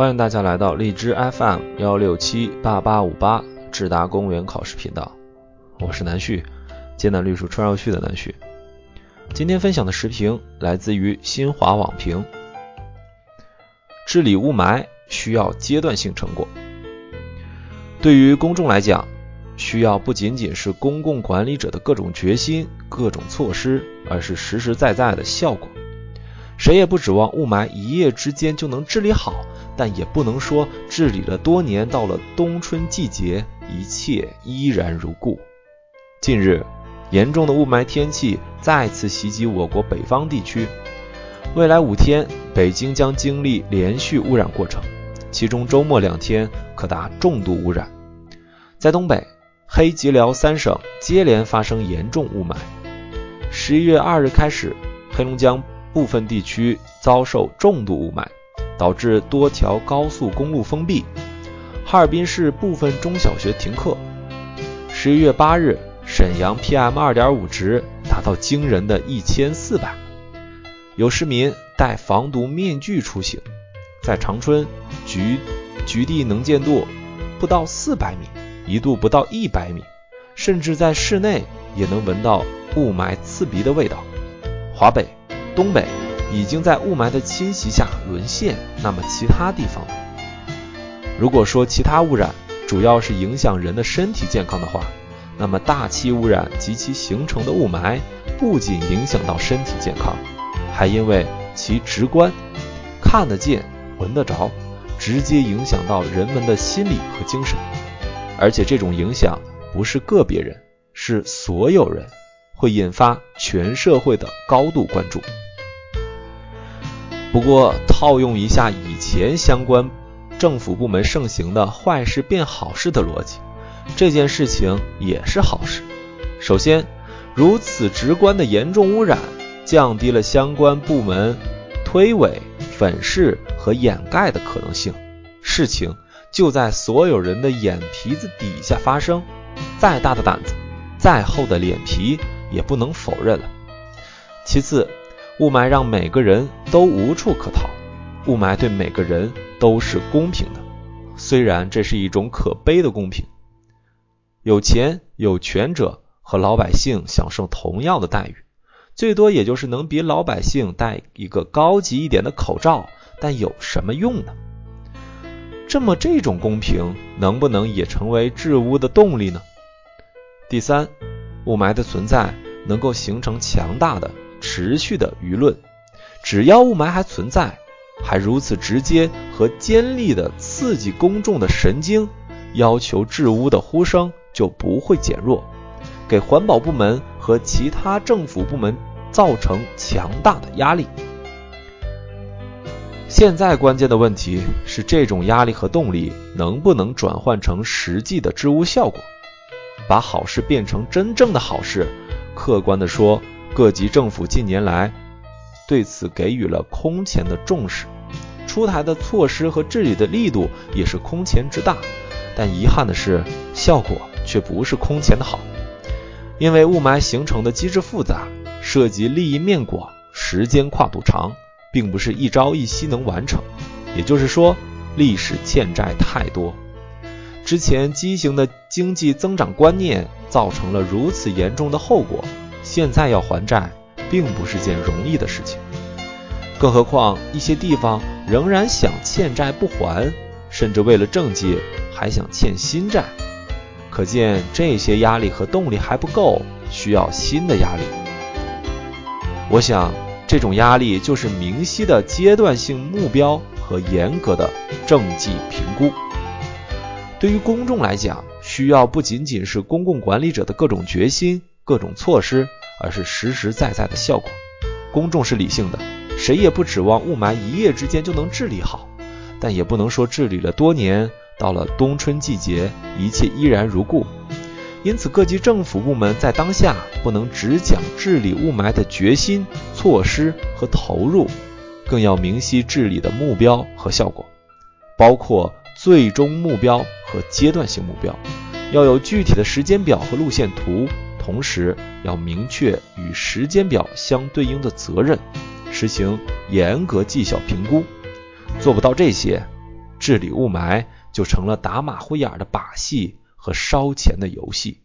欢迎大家来到荔枝 FM 幺六七八八五八智达公务员考试频道，我是南旭，艰难绿树春绕旭的南旭。今天分享的时评来自于新华网评：治理雾霾需要阶段性成果。对于公众来讲，需要不仅仅是公共管理者的各种决心、各种措施，而是实实在在的效果。谁也不指望雾霾一夜之间就能治理好，但也不能说治理了多年，到了冬春季节，一切依然如故。近日，严重的雾霾天气再次袭击我国北方地区，未来五天，北京将经历连续污染过程，其中周末两天可达重度污染。在东北，黑吉辽三省接连发生严重雾霾。十一月二日开始，黑龙江。部分地区遭受重度雾霾，导致多条高速公路封闭。哈尔滨市部分中小学停课。十一月八日，沈阳 PM 二点五值达到惊人的一千四百。有市民戴防毒面具出行，在长春，局局地能见度不到四百米，一度不到一百米，甚至在室内也能闻到雾霾刺鼻的味道。华北。东北已经在雾霾的侵袭下沦陷，那么其他地方呢？如果说其他污染主要是影响人的身体健康的话，那么大气污染及其形成的雾霾不仅影响到身体健康，还因为其直观、看得见、闻得着，直接影响到人们的心理和精神，而且这种影响不是个别人，是所有人。会引发全社会的高度关注。不过，套用一下以前相关政府部门盛行的“坏事变好事”的逻辑，这件事情也是好事。首先，如此直观的严重污染，降低了相关部门推诿、粉饰和掩盖的可能性，事情就在所有人的眼皮子底下发生。再大的胆子，再厚的脸皮。也不能否认了。其次，雾霾让每个人都无处可逃，雾霾对每个人都是公平的，虽然这是一种可悲的公平。有钱有权者和老百姓享受同样的待遇，最多也就是能比老百姓戴一个高级一点的口罩，但有什么用呢？这么这种公平能不能也成为治污的动力呢？第三。雾霾的存在能够形成强大的、持续的舆论。只要雾霾还存在，还如此直接和尖利的刺激公众的神经，要求治污的呼声就不会减弱，给环保部门和其他政府部门造成强大的压力。现在关键的问题是，这种压力和动力能不能转换成实际的治污效果？把好事变成真正的好事，客观的说，各级政府近年来对此给予了空前的重视，出台的措施和治理的力度也是空前之大。但遗憾的是，效果却不是空前的好，因为雾霾形成的机制复杂，涉及利益面广，时间跨度长，并不是一朝一夕能完成。也就是说，历史欠债太多。之前畸形的经济增长观念造成了如此严重的后果，现在要还债并不是件容易的事情，更何况一些地方仍然想欠债不还，甚至为了政绩还想欠新债，可见这些压力和动力还不够，需要新的压力。我想，这种压力就是明晰的阶段性目标和严格的政绩评估。对于公众来讲，需要不仅仅是公共管理者的各种决心、各种措施，而是实实在在的效果。公众是理性的，谁也不指望雾霾一夜之间就能治理好，但也不能说治理了多年，到了冬春季节，一切依然如故。因此，各级政府部门在当下不能只讲治理雾霾的决心、措施和投入，更要明晰治理的目标和效果，包括最终目标。和阶段性目标，要有具体的时间表和路线图，同时要明确与时间表相对应的责任，实行严格绩效评估。做不到这些，治理雾霾就成了打马虎眼的把戏和烧钱的游戏。